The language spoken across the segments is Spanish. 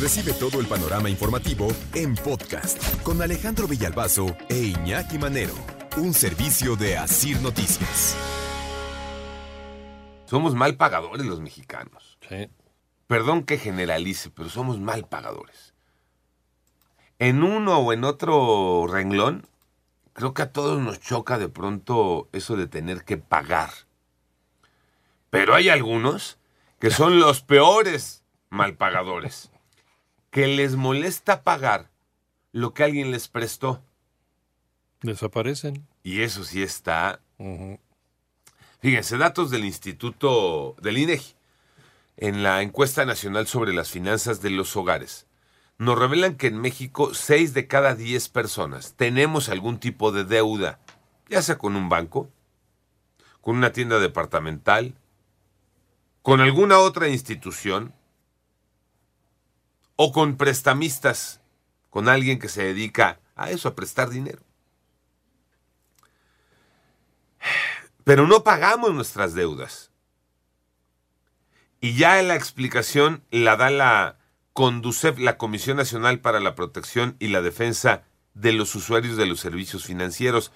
Recibe todo el panorama informativo en podcast con Alejandro Villalbazo e Iñaki Manero. Un servicio de Asir Noticias. Somos mal pagadores los mexicanos. Sí. Perdón que generalice, pero somos mal pagadores. En uno o en otro renglón, creo que a todos nos choca de pronto eso de tener que pagar. Pero hay algunos que son los peores mal pagadores, que les molesta pagar lo que alguien les prestó. Desaparecen. Y eso sí está. Fíjense, datos del Instituto del INEGI en la encuesta nacional sobre las finanzas de los hogares nos revelan que en México 6 de cada 10 personas tenemos algún tipo de deuda, ya sea con un banco, con una tienda departamental, con alguna otra institución o con prestamistas, con alguien que se dedica a eso, a prestar dinero. Pero no pagamos nuestras deudas. Y ya la explicación la da la CONDUCEF, la Comisión Nacional para la Protección y la Defensa de los Usuarios de los Servicios Financieros,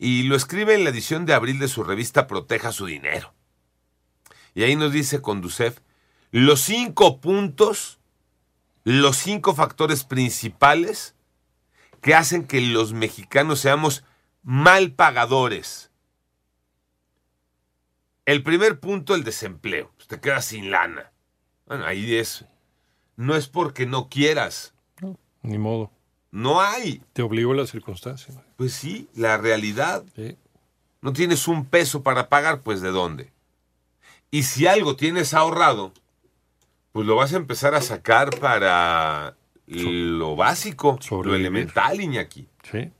y lo escribe en la edición de abril de su revista Proteja su Dinero. Y ahí nos dice CONDUCEF los cinco puntos, los cinco factores principales que hacen que los mexicanos seamos mal pagadores. El primer punto, el desempleo. Pues te quedas sin lana. Bueno, ahí es. No es porque no quieras. Ni modo. No hay. Te obligó la circunstancia. Pues sí, la realidad. Sí. No tienes un peso para pagar, pues ¿de dónde? Y si algo tienes ahorrado, pues lo vas a empezar a sacar para lo básico, lo elemental, Iñaki. Sí.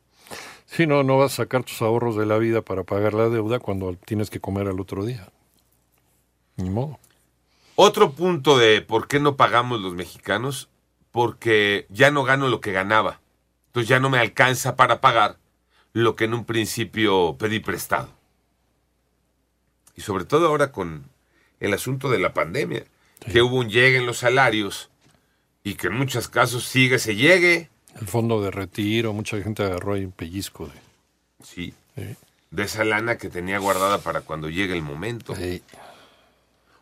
Sí, no, no vas a sacar tus ahorros de la vida para pagar la deuda cuando tienes que comer al otro día. Ni modo. Otro punto de por qué no pagamos los mexicanos, porque ya no gano lo que ganaba. Entonces ya no me alcanza para pagar lo que en un principio pedí prestado. Y sobre todo ahora con el asunto de la pandemia, que hubo un llegue en los salarios y que en muchos casos sigue ese llegue. El fondo de retiro, mucha gente agarró ahí un pellizco de. Sí, Sí. de esa lana que tenía guardada para cuando llegue el momento. Sí.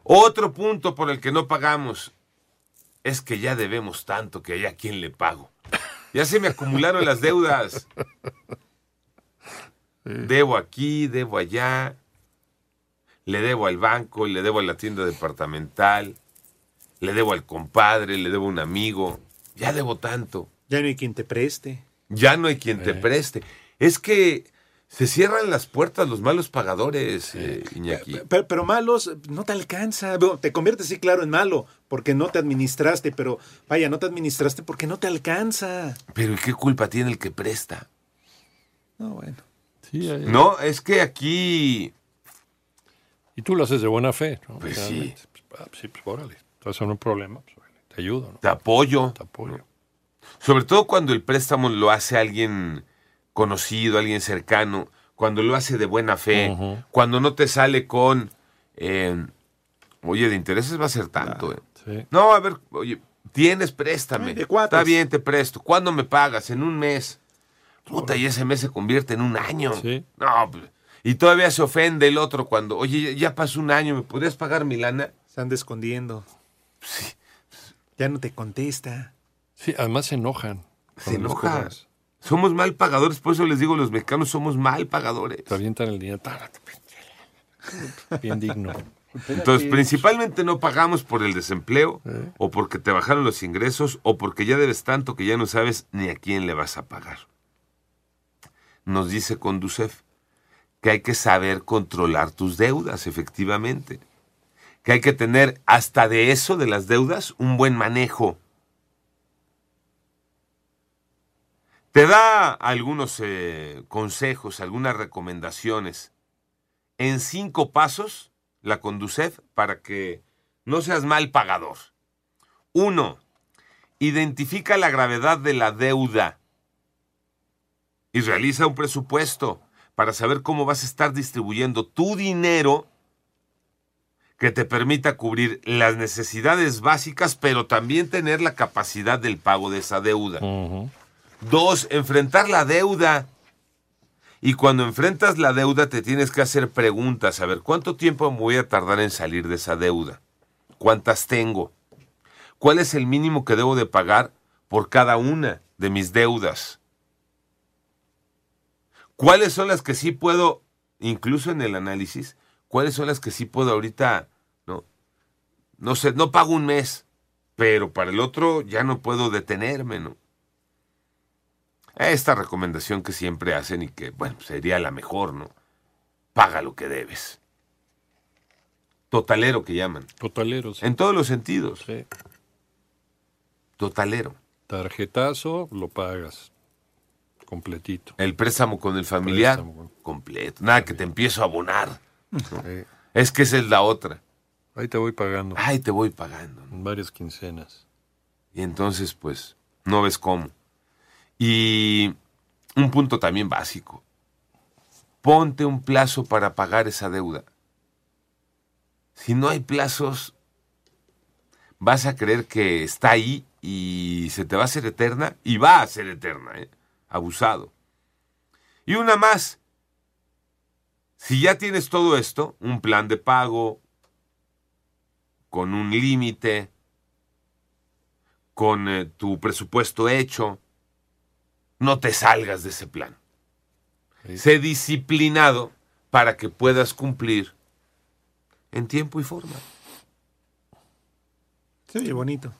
Otro punto por el que no pagamos es que ya debemos tanto que hay a quien le pago. Ya se me acumularon las deudas. Debo aquí, debo allá. Le debo al banco, le debo a la tienda departamental. Le debo al compadre, le debo a un amigo. Ya debo tanto. Ya no hay quien te preste. Ya no hay quien te preste. Es que se cierran las puertas los malos pagadores, eh, Iñaki. Pero, pero malos, no te alcanza. Bueno, te conviertes, sí, claro, en malo, porque no te administraste, pero vaya, no te administraste porque no te alcanza. Pero ¿y qué culpa tiene el que presta? No, bueno. Sí, ahí- No, es que aquí, Y tú lo haces de buena fe. ¿no? Pues Realmente. Pues, ah, sí, pues órale. Estás en un problema, pues, te ayudo, ¿no? te apoyo. Te apoyo. Sobre todo cuando el préstamo lo hace alguien conocido, alguien cercano, cuando lo hace de buena fe, cuando no te sale con, eh, oye, de intereses va a ser tanto. eh. Sí. No, a ver, oye, tienes, préstame. Ay, de cuates. Está bien, te presto. ¿Cuándo me pagas? En un mes. Puta, y ese mes se convierte en un año. Sí. No, pues, y todavía se ofende el otro cuando, oye, ya- pasó un año, ¿me podrías pagar mi lana? Se anda escondiendo. Ya no te contesta. Sí, además se enojan. Se cuando les enoja. cobras. Somos mal pagadores, por eso les digo, los mexicanos somos mal pagadores. Te avientan el dinero. Bien digno. Entonces, principalmente no pagamos por el desempleo, o porque te bajaron los ingresos, o porque ya debes tanto que ya no sabes ni a quién le vas a pagar. Nos dice Conducef que hay que saber controlar tus deudas, efectivamente. Que hay que tener hasta de eso, de las deudas, un buen manejo. Te da algunos eh, consejos, algunas recomendaciones. En cinco pasos, la Conducef, para que no seas mal pagador. Uno, identifica la gravedad de la deuda y realiza un presupuesto para saber cómo vas a estar distribuyendo tu dinero que te permita cubrir las necesidades básicas, pero también tener la capacidad del pago de esa deuda. Dos, enfrentar la deuda. Y cuando enfrentas la deuda te tienes que hacer preguntas, a ver, ¿cuánto tiempo me voy a tardar en salir de esa deuda? ¿Cuántas tengo? ¿Cuál es el mínimo que debo de pagar por cada una de mis deudas? ¿Cuáles son las que sí puedo, incluso en el análisis, cuáles son las que sí puedo ahorita, no, no sé, no pago un mes, pero para el otro ya no puedo detenerme, ¿no? Esta recomendación que siempre hacen y que, bueno, sería la mejor, ¿no? Paga lo que debes. Totalero que llaman. Totalero, sí. En todos los sentidos. Sí. Totalero. Tarjetazo, lo pagas. Completito. El préstamo con el familiar, Préstamo. completo. Nada que te empiezo a abonar. Sí. Es que esa es la otra. Ahí te voy pagando. Ay, te voy pagando. ¿no? En varias quincenas. Y entonces, pues, no ves cómo. Y un punto también básico. Ponte un plazo para pagar esa deuda. Si no hay plazos, vas a creer que está ahí y se te va a hacer eterna y va a ser eterna, ¿eh? abusado. Y una más. Si ya tienes todo esto, un plan de pago, con un límite, con eh, tu presupuesto hecho, no te salgas de ese plan. Sí. Sé disciplinado para que puedas cumplir en tiempo y forma. Se oye bonito.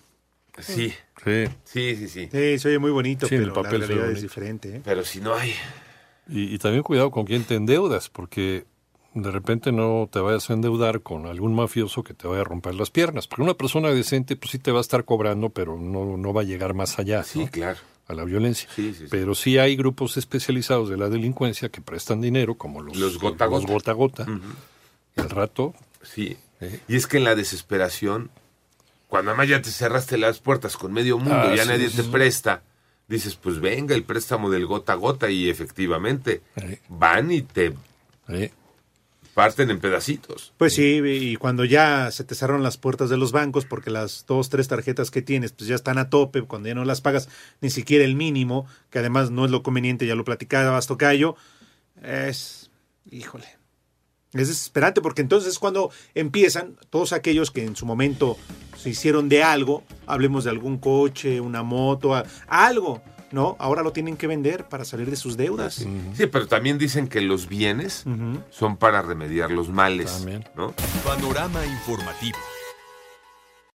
Sí, Sí. sí, sí, sí. Sí, se oye muy bonito, Sí, pero el papel la realidad es diferente. ¿eh? Pero si no hay... Y, y también cuidado con quién te endeudas, porque de repente no te vayas a endeudar con algún mafioso que te vaya a romper las piernas. Porque una persona decente, pues sí te va a estar cobrando, pero no, no va a llegar más allá Sí, ¿no? claro. a la violencia. Sí, sí, sí. Pero sí hay grupos especializados de la delincuencia que prestan dinero, como los, Los gota a los gota. gota gota. Y al rato, Sí. Eh. Y es que en la desesperación, cuando además ya te cerraste las puertas con medio mundo, Ah, ya nadie te presta, dices, pues venga el préstamo del gota a gota y efectivamente van y te parten en pedacitos. Pues sí, y cuando ya se te cerraron las puertas de los bancos porque las dos, tres tarjetas que tienes pues ya están a tope, cuando ya no las pagas ni siquiera el mínimo, que además no es lo conveniente, ya lo platicabas, Tocayo, es, híjole, es desesperante porque entonces es cuando empiezan todos aquellos que en su momento se hicieron de algo, hablemos de algún coche, una moto, algo, ¿no? Ahora lo tienen que vender para salir de sus deudas. Sí, pero también dicen que los bienes son para remediar los males. También. ¿no? Panorama informativo.